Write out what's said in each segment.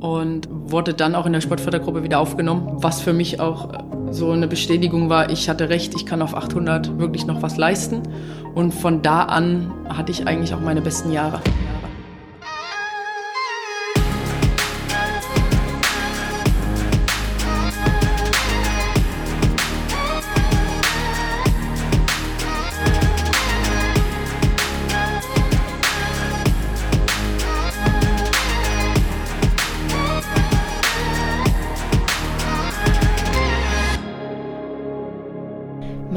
und wurde dann auch in der Sportfördergruppe wieder aufgenommen, was für mich auch so eine Bestätigung war, ich hatte recht, ich kann auf 800 wirklich noch was leisten und von da an hatte ich eigentlich auch meine besten Jahre.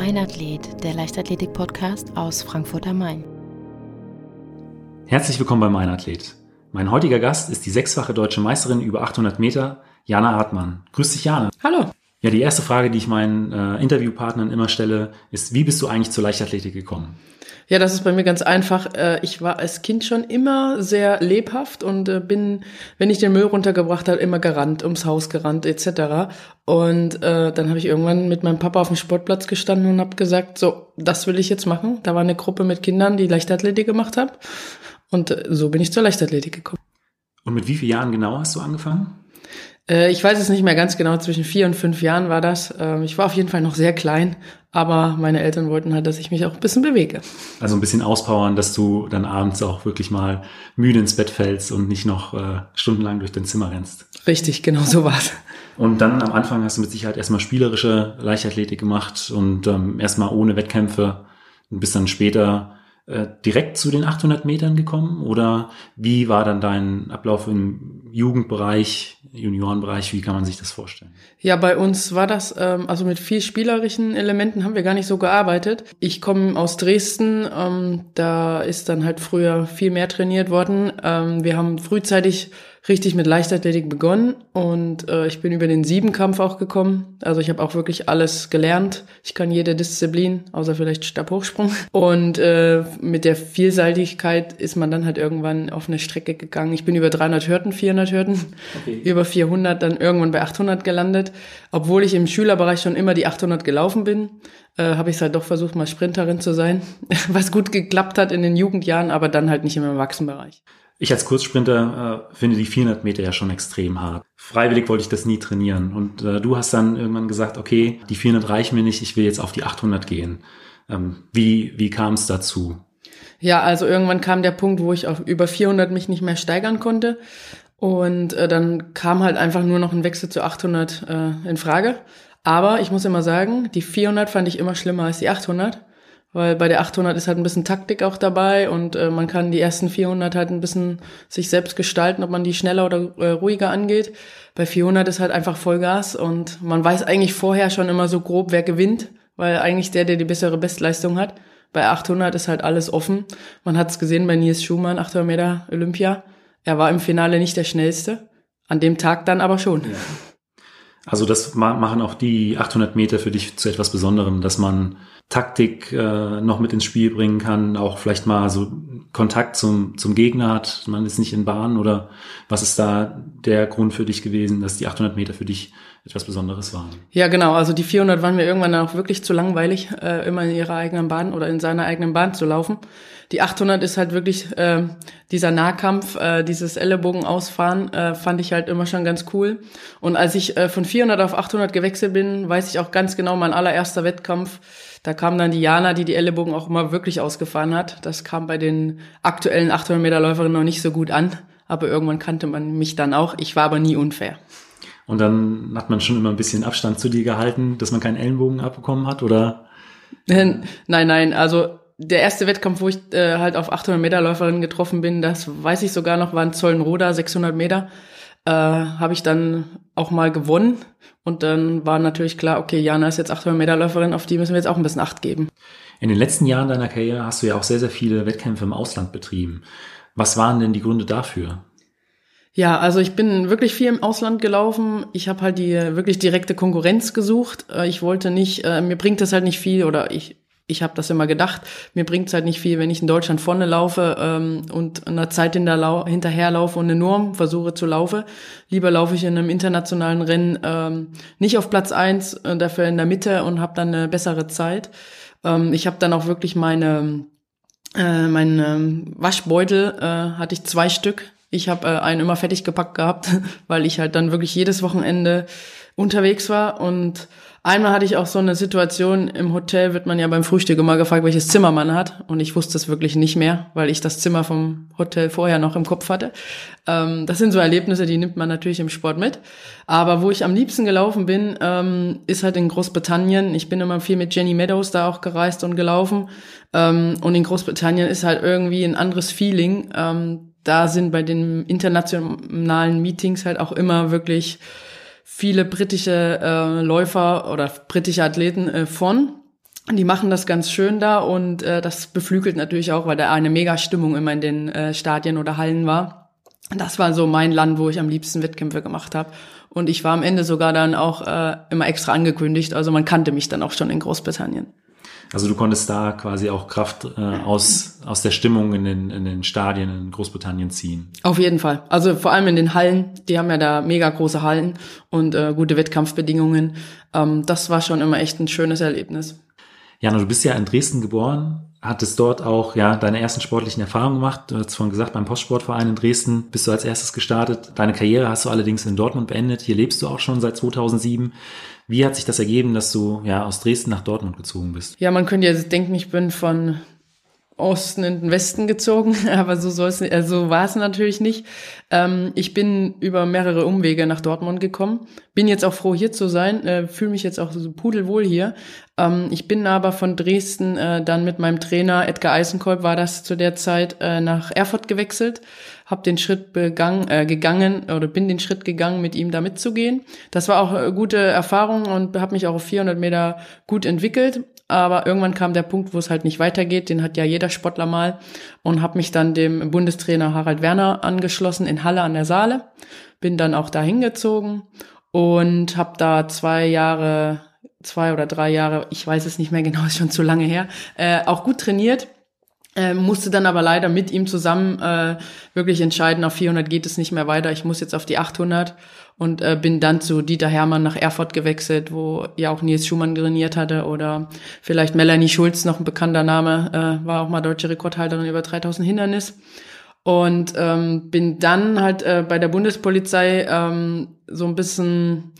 Mein Athlet, der Leichtathletik-Podcast aus Frankfurt am Main. Herzlich willkommen bei Mein Athlet. Mein heutiger Gast ist die sechsfache deutsche Meisterin über 800 Meter, Jana Hartmann. Grüß dich, Jana. Hallo. Ja, die erste Frage, die ich meinen äh, Interviewpartnern immer stelle, ist, wie bist du eigentlich zur Leichtathletik gekommen? Ja, das ist bei mir ganz einfach. Äh, ich war als Kind schon immer sehr lebhaft und äh, bin, wenn ich den Müll runtergebracht habe, immer gerannt, ums Haus gerannt etc. Und äh, dann habe ich irgendwann mit meinem Papa auf dem Sportplatz gestanden und habe gesagt, so, das will ich jetzt machen. Da war eine Gruppe mit Kindern, die Leichtathletik gemacht haben. Und so bin ich zur Leichtathletik gekommen. Und mit wie vielen Jahren genau hast du angefangen? Äh, ich weiß es nicht mehr ganz genau, zwischen vier und fünf Jahren war das. Ähm, ich war auf jeden Fall noch sehr klein, aber meine Eltern wollten halt, dass ich mich auch ein bisschen bewege. Also ein bisschen auspowern, dass du dann abends auch wirklich mal müde ins Bett fällst und nicht noch äh, stundenlang durch dein Zimmer rennst. Richtig, genau so war's. Und dann am Anfang hast du mit Sicherheit erstmal spielerische Leichtathletik gemacht und ähm, erstmal ohne Wettkämpfe und bist dann später äh, direkt zu den 800 Metern gekommen oder wie war dann dein Ablauf im Jugendbereich, Juniorenbereich, wie kann man sich das vorstellen? Ja, bei uns war das, ähm, also mit viel spielerischen Elementen haben wir gar nicht so gearbeitet. Ich komme aus Dresden, ähm, da ist dann halt früher viel mehr trainiert worden. Ähm, wir haben frühzeitig richtig mit Leichtathletik begonnen und äh, ich bin über den Siebenkampf auch gekommen. Also ich habe auch wirklich alles gelernt. Ich kann jede Disziplin, außer vielleicht Stabhochsprung. Und äh, mit der Vielseitigkeit ist man dann halt irgendwann auf eine Strecke gegangen. Ich bin über 300 Hürden, 400 Hürden, okay. über 400, dann irgendwann bei 800 gelandet. Obwohl ich im Schülerbereich schon immer die 800 gelaufen bin, äh, habe ich es halt doch versucht, mal Sprinterin zu sein, was gut geklappt hat in den Jugendjahren, aber dann halt nicht im Erwachsenenbereich. Ich als Kurzsprinter äh, finde die 400 Meter ja schon extrem hart. Freiwillig wollte ich das nie trainieren. Und äh, du hast dann irgendwann gesagt, okay, die 400 reichen mir nicht, ich will jetzt auf die 800 gehen. Ähm, wie wie kam es dazu? Ja, also irgendwann kam der Punkt, wo ich auf über 400 mich nicht mehr steigern konnte. Und äh, dann kam halt einfach nur noch ein Wechsel zu 800 äh, in Frage. Aber ich muss immer sagen, die 400 fand ich immer schlimmer als die 800. Weil bei der 800 ist halt ein bisschen Taktik auch dabei und äh, man kann die ersten 400 halt ein bisschen sich selbst gestalten, ob man die schneller oder äh, ruhiger angeht. Bei 400 ist halt einfach Vollgas und man weiß eigentlich vorher schon immer so grob, wer gewinnt, weil eigentlich der, der die bessere Bestleistung hat. Bei 800 ist halt alles offen. Man hat es gesehen bei Nils Schumann, 800 Meter Olympia. Er war im Finale nicht der schnellste, an dem Tag dann aber schon. Ja. Also das machen auch die 800 Meter für dich zu etwas Besonderem, dass man Taktik äh, noch mit ins Spiel bringen kann, auch vielleicht mal so Kontakt zum, zum Gegner hat, man ist nicht in Bahn oder was ist da der Grund für dich gewesen, dass die 800 Meter für dich etwas Besonderes waren? Ja, genau, also die 400 waren mir irgendwann auch wirklich zu langweilig, äh, immer in ihrer eigenen Bahn oder in seiner eigenen Bahn zu laufen. Die 800 ist halt wirklich äh, dieser Nahkampf, äh, dieses Ellenbogen ausfahren, äh, fand ich halt immer schon ganz cool. Und als ich äh, von 400 auf 800 gewechselt bin, weiß ich auch ganz genau, mein allererster Wettkampf, da kam dann die Jana, die die Ellenbogen auch immer wirklich ausgefahren hat. Das kam bei den aktuellen 800 Meter Läuferinnen noch nicht so gut an, aber irgendwann kannte man mich dann auch. Ich war aber nie unfair. Und dann hat man schon immer ein bisschen Abstand zu dir gehalten, dass man keinen Ellenbogen abbekommen hat, oder? Nein, nein, also der erste Wettkampf, wo ich äh, halt auf 800 Meter Läuferin getroffen bin, das weiß ich sogar noch, war in Zollenroda, 600 Meter, äh, habe ich dann auch mal gewonnen. Und dann war natürlich klar, okay, Jana ist jetzt 800 Meter Läuferin, auf die müssen wir jetzt auch ein bisschen Acht geben. In den letzten Jahren deiner Karriere hast du ja auch sehr, sehr viele Wettkämpfe im Ausland betrieben. Was waren denn die Gründe dafür? Ja, also ich bin wirklich viel im Ausland gelaufen. Ich habe halt die wirklich direkte Konkurrenz gesucht. Äh, ich wollte nicht, äh, mir bringt das halt nicht viel oder ich ich habe das immer gedacht, mir bringt es halt nicht viel, wenn ich in Deutschland vorne laufe ähm, und einer Zeit hinterherlaufe und eine Norm versuche zu laufen. Lieber laufe ich in einem internationalen Rennen ähm, nicht auf Platz eins, äh, dafür in der Mitte und habe dann eine bessere Zeit. Ähm, ich habe dann auch wirklich meine, äh, mein ähm, Waschbeutel, äh, hatte ich zwei Stück Ich habe äh, einen immer fertig gepackt gehabt, weil ich halt dann wirklich jedes Wochenende unterwegs war und Einmal hatte ich auch so eine Situation, im Hotel wird man ja beim Frühstück immer gefragt, welches Zimmer man hat. Und ich wusste es wirklich nicht mehr, weil ich das Zimmer vom Hotel vorher noch im Kopf hatte. Ähm, das sind so Erlebnisse, die nimmt man natürlich im Sport mit. Aber wo ich am liebsten gelaufen bin, ähm, ist halt in Großbritannien. Ich bin immer viel mit Jenny Meadows da auch gereist und gelaufen. Ähm, und in Großbritannien ist halt irgendwie ein anderes Feeling. Da sind bei den internationalen Meetings halt auch immer wirklich viele britische äh, Läufer oder britische Athleten äh, von. Die machen das ganz schön da und äh, das beflügelt natürlich auch, weil da eine mega Stimmung immer in den äh, Stadien oder Hallen war. Das war so mein Land, wo ich am liebsten Wettkämpfe gemacht habe. Und ich war am Ende sogar dann auch äh, immer extra angekündigt. Also man kannte mich dann auch schon in Großbritannien. Also du konntest da quasi auch Kraft äh, aus, aus der Stimmung in den, in den Stadien in Großbritannien ziehen. Auf jeden Fall. Also vor allem in den Hallen, die haben ja da mega große Hallen und äh, gute Wettkampfbedingungen. Ähm, das war schon immer echt ein schönes Erlebnis. Jana, du bist ja in Dresden geboren, hattest dort auch ja deine ersten sportlichen Erfahrungen gemacht. Du hast vorhin gesagt, beim Postsportverein in Dresden bist du als erstes gestartet. Deine Karriere hast du allerdings in Dortmund beendet. Hier lebst du auch schon seit 2007. Wie hat sich das ergeben, dass du ja aus Dresden nach Dortmund gezogen bist? Ja, man könnte jetzt denken, ich bin von Osten in den Westen gezogen, aber so soll es also war es natürlich nicht. Ähm, ich bin über mehrere Umwege nach Dortmund gekommen. Bin jetzt auch froh hier zu sein, äh, fühle mich jetzt auch so pudelwohl hier. Ähm, ich bin aber von Dresden äh, dann mit meinem Trainer Edgar Eisenkolb war das zu der Zeit äh, nach Erfurt gewechselt, habe den Schritt begangen, äh, gegangen oder bin den Schritt gegangen, mit ihm da mitzugehen. Das war auch eine gute Erfahrung und habe mich auch auf 400 Meter gut entwickelt aber irgendwann kam der Punkt, wo es halt nicht weitergeht. Den hat ja jeder Sportler mal und habe mich dann dem Bundestrainer Harald Werner angeschlossen in Halle an der Saale. Bin dann auch da hingezogen und habe da zwei Jahre, zwei oder drei Jahre, ich weiß es nicht mehr genau, ist schon zu lange her, äh, auch gut trainiert. Äh, musste dann aber leider mit ihm zusammen äh, wirklich entscheiden, auf 400 geht es nicht mehr weiter, ich muss jetzt auf die 800 und äh, bin dann zu Dieter Hermann nach Erfurt gewechselt, wo ja auch Nils Schumann trainiert hatte oder vielleicht Melanie Schulz, noch ein bekannter Name, äh, war auch mal deutsche Rekordhalterin über 3000 Hindernis. Und ähm, bin dann halt äh, bei der Bundespolizei ähm, so ein bisschen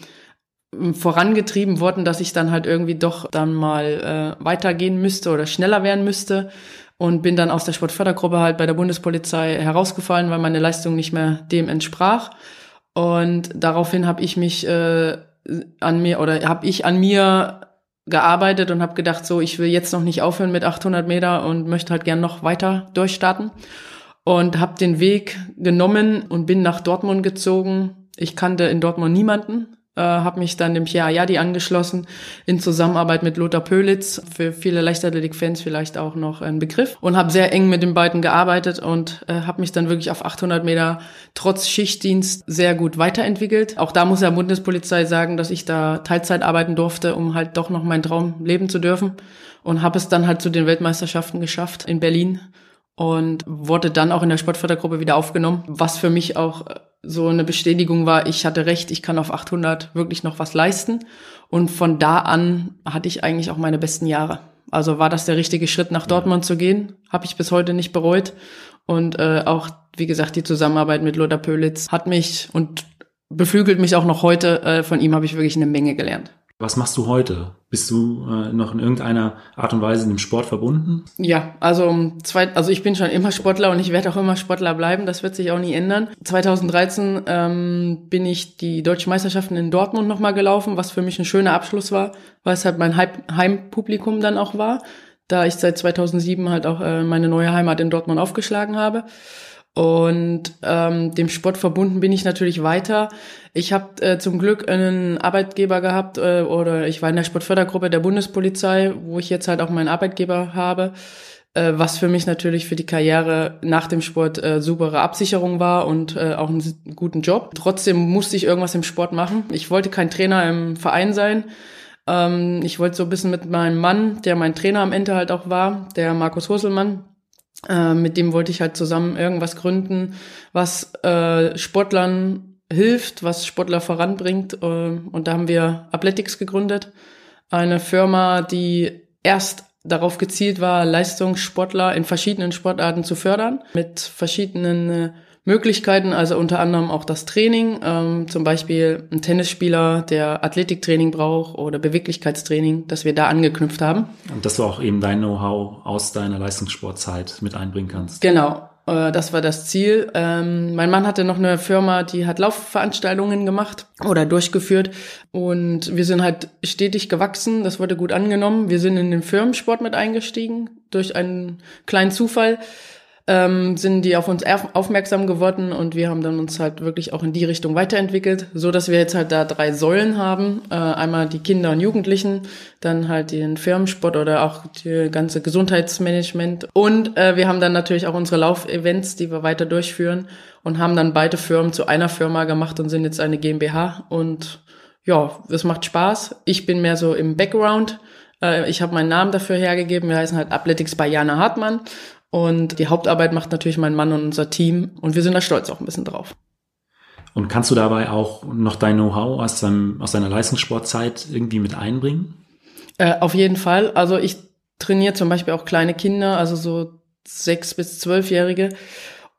vorangetrieben worden, dass ich dann halt irgendwie doch dann mal äh, weitergehen müsste oder schneller werden müsste und bin dann aus der Sportfördergruppe halt bei der Bundespolizei herausgefallen, weil meine Leistung nicht mehr dem entsprach. Und daraufhin habe ich mich äh, an mir oder habe ich an mir gearbeitet und habe gedacht, so ich will jetzt noch nicht aufhören mit 800 Meter und möchte halt gern noch weiter durchstarten und habe den Weg genommen und bin nach Dortmund gezogen. Ich kannte in Dortmund niemanden, äh, habe mich dann dem Pierre Ayadi angeschlossen in Zusammenarbeit mit Lothar Pölitz, für viele Leichtathletik-Fans vielleicht auch noch ein Begriff. Und habe sehr eng mit den beiden gearbeitet und äh, habe mich dann wirklich auf 800 Meter trotz Schichtdienst sehr gut weiterentwickelt. Auch da muss ja Bundespolizei sagen, dass ich da Teilzeit arbeiten durfte, um halt doch noch meinen Traum leben zu dürfen. Und habe es dann halt zu den Weltmeisterschaften geschafft in Berlin und wurde dann auch in der Sportfördergruppe wieder aufgenommen, was für mich auch äh, so eine Bestätigung war, ich hatte recht, ich kann auf 800 wirklich noch was leisten. Und von da an hatte ich eigentlich auch meine besten Jahre. Also war das der richtige Schritt, nach Dortmund zu gehen, habe ich bis heute nicht bereut. Und äh, auch, wie gesagt, die Zusammenarbeit mit Lothar Pölitz hat mich und beflügelt mich auch noch heute. Äh, von ihm habe ich wirklich eine Menge gelernt. Was machst du heute? Bist du äh, noch in irgendeiner Art und Weise dem Sport verbunden? Ja, also zwei, also ich bin schon immer Sportler und ich werde auch immer Sportler bleiben. Das wird sich auch nie ändern. 2013 ähm, bin ich die deutschen Meisterschaften in Dortmund nochmal gelaufen, was für mich ein schöner Abschluss war, weil es halt mein Heimpublikum dann auch war, da ich seit 2007 halt auch äh, meine neue Heimat in Dortmund aufgeschlagen habe. Und ähm, dem Sport verbunden bin ich natürlich weiter. Ich habe äh, zum Glück einen Arbeitgeber gehabt äh, oder ich war in der Sportfördergruppe der Bundespolizei, wo ich jetzt halt auch meinen Arbeitgeber habe, äh, was für mich natürlich für die Karriere nach dem Sport äh, supere Absicherung war und äh, auch einen guten Job. Trotzdem musste ich irgendwas im Sport machen. Ich wollte kein Trainer im Verein sein. Ähm, ich wollte so ein bisschen mit meinem Mann, der mein Trainer am Ende halt auch war, der Markus Husselmann, äh, mit dem wollte ich halt zusammen irgendwas gründen, was äh, Sportlern hilft, was Sportler voranbringt. Äh, und da haben wir Athletics gegründet. Eine Firma, die erst darauf gezielt war, Leistungssportler in verschiedenen Sportarten zu fördern, mit verschiedenen äh, Möglichkeiten, also unter anderem auch das Training, ähm, zum Beispiel ein Tennisspieler, der Athletiktraining braucht oder Beweglichkeitstraining, dass wir da angeknüpft haben. Und dass du auch eben dein Know-how aus deiner Leistungssportzeit mit einbringen kannst. Genau, äh, das war das Ziel. Ähm, mein Mann hatte noch eine Firma, die hat Laufveranstaltungen gemacht oder durchgeführt und wir sind halt stetig gewachsen. Das wurde gut angenommen. Wir sind in den Firmensport mit eingestiegen durch einen kleinen Zufall ähm, sind die auf uns aufmerksam geworden und wir haben dann uns halt wirklich auch in die Richtung weiterentwickelt, so dass wir jetzt halt da drei Säulen haben. Äh, einmal die Kinder und Jugendlichen, dann halt den Firmensport oder auch die ganze Gesundheitsmanagement und äh, wir haben dann natürlich auch unsere Laufevents, die wir weiter durchführen und haben dann beide Firmen zu einer Firma gemacht und sind jetzt eine GmbH und ja, es macht Spaß. Ich bin mehr so im Background. Äh, ich habe meinen Namen dafür hergegeben. Wir heißen halt Athletics bei Jana Hartmann und die Hauptarbeit macht natürlich mein Mann und unser Team. Und wir sind da stolz auch ein bisschen drauf. Und kannst du dabei auch noch dein Know-how aus, deinem, aus deiner Leistungssportzeit irgendwie mit einbringen? Äh, auf jeden Fall. Also ich trainiere zum Beispiel auch kleine Kinder, also so sechs bis zwölfjährige.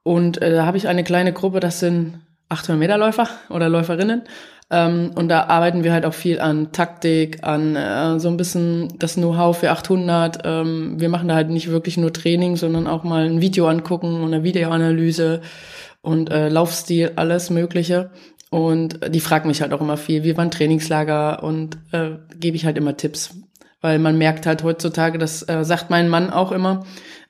Und äh, da habe ich eine kleine Gruppe, das sind 800 Meter Läufer oder Läuferinnen. Ähm, und da arbeiten wir halt auch viel an Taktik, an äh, so ein bisschen das Know-how für 800. Ähm, wir machen da halt nicht wirklich nur Training, sondern auch mal ein Video angucken und eine Videoanalyse und äh, Laufstil, alles Mögliche. Und die fragen mich halt auch immer viel, wie war ein Trainingslager und äh, gebe ich halt immer Tipps. Weil man merkt halt heutzutage, das äh, sagt mein Mann auch immer,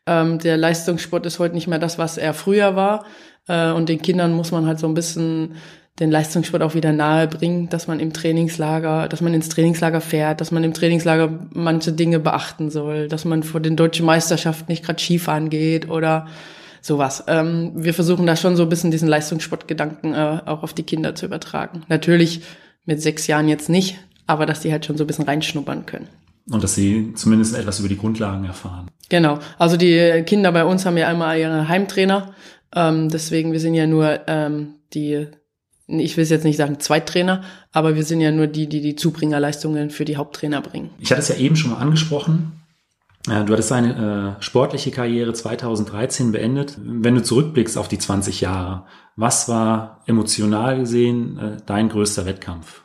ähm, der Leistungssport ist heute nicht mehr das, was er früher war. Äh, und den Kindern muss man halt so ein bisschen den Leistungssport auch wieder nahe bringen, dass man im Trainingslager, dass man ins Trainingslager fährt, dass man im Trainingslager manche Dinge beachten soll, dass man vor den deutschen Meisterschaften nicht gerade Skifahren geht oder sowas. Ähm, wir versuchen da schon so ein bisschen diesen Leistungssportgedanken äh, auch auf die Kinder zu übertragen. Natürlich mit sechs Jahren jetzt nicht, aber dass die halt schon so ein bisschen reinschnuppern können. Und dass sie zumindest etwas über die Grundlagen erfahren. Genau. Also die Kinder bei uns haben ja einmal ihre Heimtrainer. Ähm, deswegen, wir sind ja nur ähm, die ich will jetzt nicht sagen Zweittrainer, aber wir sind ja nur die, die die Zubringerleistungen für die Haupttrainer bringen. Ich hatte es ja eben schon mal angesprochen. Du hattest deine äh, sportliche Karriere 2013 beendet. Wenn du zurückblickst auf die 20 Jahre, was war emotional gesehen äh, dein größter Wettkampf?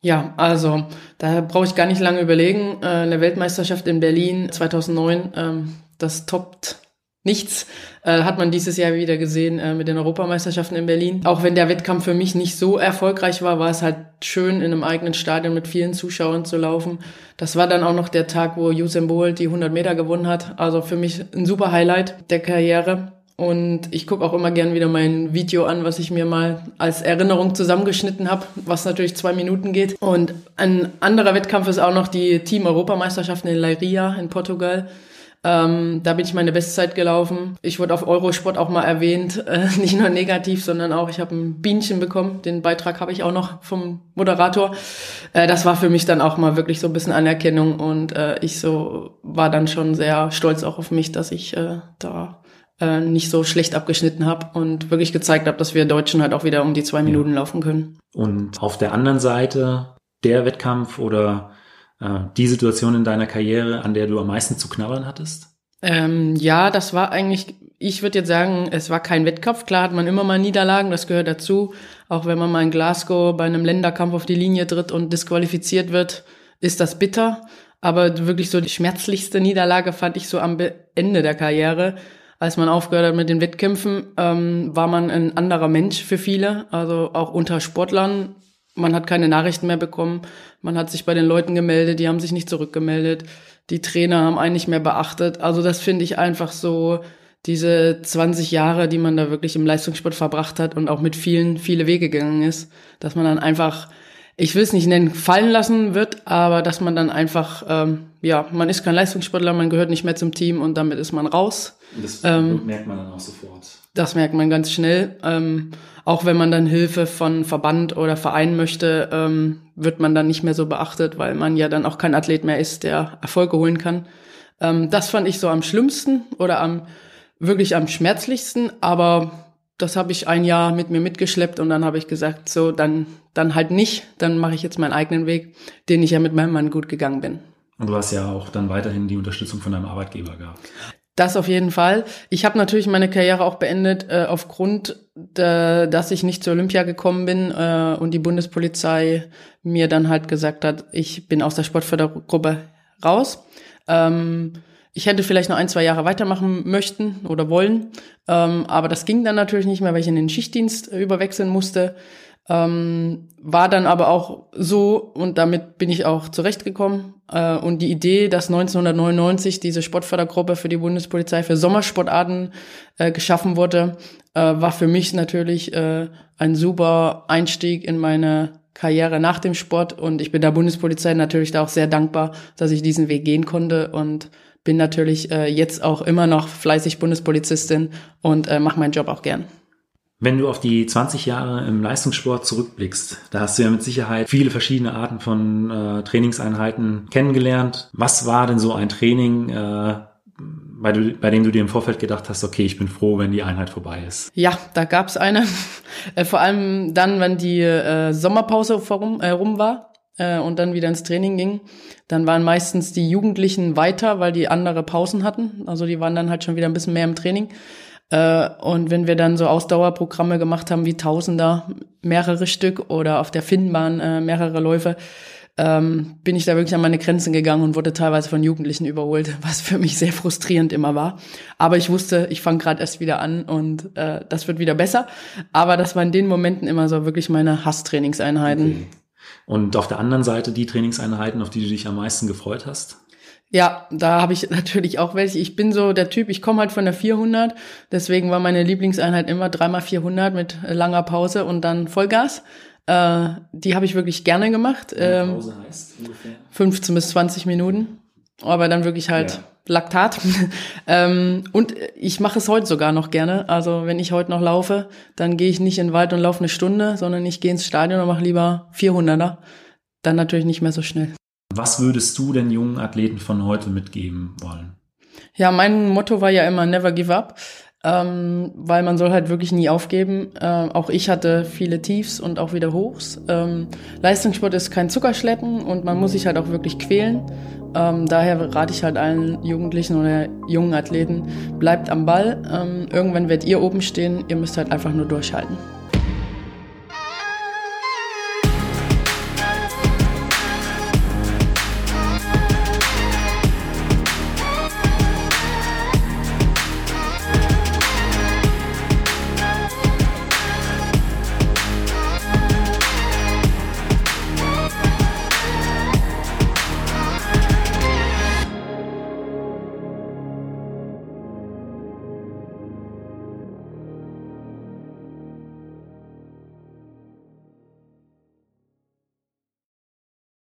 Ja, also da brauche ich gar nicht lange überlegen. Äh, eine Weltmeisterschaft in Berlin 2009, ähm, das toppt nichts. Äh, hat man dieses Jahr wieder gesehen äh, mit den Europameisterschaften in Berlin. Auch wenn der Wettkampf für mich nicht so erfolgreich war, war es halt schön, in einem eigenen Stadion mit vielen Zuschauern zu laufen. Das war dann auch noch der Tag, wo Usain Bolt die 100 Meter gewonnen hat. Also für mich ein super Highlight der Karriere. Und ich gucke auch immer gern wieder mein Video an, was ich mir mal als Erinnerung zusammengeschnitten habe, was natürlich zwei Minuten geht. Und ein anderer Wettkampf ist auch noch die Team-Europameisterschaften in Leiria in Portugal. Ähm, da bin ich meine Bestzeit gelaufen. Ich wurde auf Eurosport auch mal erwähnt, äh, nicht nur negativ, sondern auch, ich habe ein Bienchen bekommen. Den Beitrag habe ich auch noch vom Moderator. Äh, das war für mich dann auch mal wirklich so ein bisschen Anerkennung und äh, ich so war dann schon sehr stolz auch auf mich, dass ich äh, da äh, nicht so schlecht abgeschnitten habe und wirklich gezeigt habe, dass wir Deutschen halt auch wieder um die zwei Minuten laufen können. Und auf der anderen Seite der Wettkampf oder die Situation in deiner Karriere, an der du am meisten zu knabbern hattest? Ähm, ja, das war eigentlich, ich würde jetzt sagen, es war kein Wettkampf. Klar hat man immer mal Niederlagen, das gehört dazu. Auch wenn man mal in Glasgow bei einem Länderkampf auf die Linie tritt und disqualifiziert wird, ist das bitter. Aber wirklich so die schmerzlichste Niederlage fand ich so am Ende der Karriere. Als man aufgehört hat mit den Wettkämpfen, ähm, war man ein anderer Mensch für viele. Also auch unter Sportlern man hat keine Nachrichten mehr bekommen. Man hat sich bei den Leuten gemeldet, die haben sich nicht zurückgemeldet. Die Trainer haben einen nicht mehr beachtet. Also das finde ich einfach so, diese 20 Jahre, die man da wirklich im Leistungssport verbracht hat und auch mit vielen, viele Wege gegangen ist, dass man dann einfach, ich will es nicht nennen, fallen lassen wird, aber dass man dann einfach, ähm, ja, man ist kein Leistungssportler, man gehört nicht mehr zum Team und damit ist man raus. Das ähm, merkt man dann auch sofort. Das merkt man ganz schnell. Ähm, auch wenn man dann Hilfe von Verband oder Verein möchte, ähm, wird man dann nicht mehr so beachtet, weil man ja dann auch kein Athlet mehr ist, der Erfolge holen kann. Ähm, das fand ich so am schlimmsten oder am wirklich am schmerzlichsten, aber das habe ich ein Jahr mit mir mitgeschleppt und dann habe ich gesagt, so dann dann halt nicht, dann mache ich jetzt meinen eigenen Weg, den ich ja mit meinem Mann gut gegangen bin. Und du hast ja auch dann weiterhin die Unterstützung von deinem Arbeitgeber gehabt. Das auf jeden Fall. Ich habe natürlich meine Karriere auch beendet äh, aufgrund, der, dass ich nicht zur Olympia gekommen bin äh, und die Bundespolizei mir dann halt gesagt hat, ich bin aus der Sportfördergruppe raus. Ähm, ich hätte vielleicht noch ein, zwei Jahre weitermachen möchten oder wollen, ähm, aber das ging dann natürlich nicht mehr, weil ich in den Schichtdienst überwechseln musste. Ähm, war dann aber auch so und damit bin ich auch zurechtgekommen. Äh, und die Idee, dass 1999 diese Sportfördergruppe für die Bundespolizei für Sommersportarten äh, geschaffen wurde, äh, war für mich natürlich äh, ein super Einstieg in meine Karriere nach dem Sport. Und ich bin der Bundespolizei natürlich da auch sehr dankbar, dass ich diesen Weg gehen konnte und bin natürlich äh, jetzt auch immer noch fleißig Bundespolizistin und äh, mache meinen Job auch gern. Wenn du auf die 20 Jahre im Leistungssport zurückblickst, da hast du ja mit Sicherheit viele verschiedene Arten von äh, Trainingseinheiten kennengelernt. Was war denn so ein Training, äh, bei, du, bei dem du dir im Vorfeld gedacht hast, okay, ich bin froh, wenn die Einheit vorbei ist? Ja, da gab's eine. Äh, vor allem dann, wenn die äh, Sommerpause vorum, äh, rum war äh, und dann wieder ins Training ging. Dann waren meistens die Jugendlichen weiter, weil die andere Pausen hatten. Also die waren dann halt schon wieder ein bisschen mehr im Training. Äh, und wenn wir dann so Ausdauerprogramme gemacht haben wie Tausender, mehrere Stück oder auf der Finnbahn äh, mehrere Läufe, ähm, bin ich da wirklich an meine Grenzen gegangen und wurde teilweise von Jugendlichen überholt, was für mich sehr frustrierend immer war. Aber ich wusste, ich fange gerade erst wieder an und äh, das wird wieder besser. Aber das war in den Momenten immer so wirklich meine Hasstrainingseinheiten. Okay. Und auf der anderen Seite die Trainingseinheiten, auf die du dich am meisten gefreut hast? Ja, da habe ich natürlich auch welche. Ich bin so der Typ, ich komme halt von der 400, deswegen war meine Lieblingseinheit immer dreimal 400 mit langer Pause und dann Vollgas. Äh, die habe ich wirklich gerne gemacht. Ähm, Pause heißt ungefähr? 15 bis 20 Minuten, aber dann wirklich halt ja. Laktat. ähm, und ich mache es heute sogar noch gerne. Also wenn ich heute noch laufe, dann gehe ich nicht in den Wald und laufe eine Stunde, sondern ich gehe ins Stadion und mache lieber 400er. Dann natürlich nicht mehr so schnell. Was würdest du den jungen Athleten von heute mitgeben wollen? Ja, mein Motto war ja immer Never Give Up, ähm, weil man soll halt wirklich nie aufgeben. Ähm, auch ich hatte viele Tiefs und auch wieder Hochs. Ähm, Leistungssport ist kein Zuckerschlecken und man muss sich halt auch wirklich quälen. Ähm, daher rate ich halt allen Jugendlichen oder jungen Athleten, bleibt am Ball. Ähm, irgendwann werdet ihr oben stehen, ihr müsst halt einfach nur durchhalten.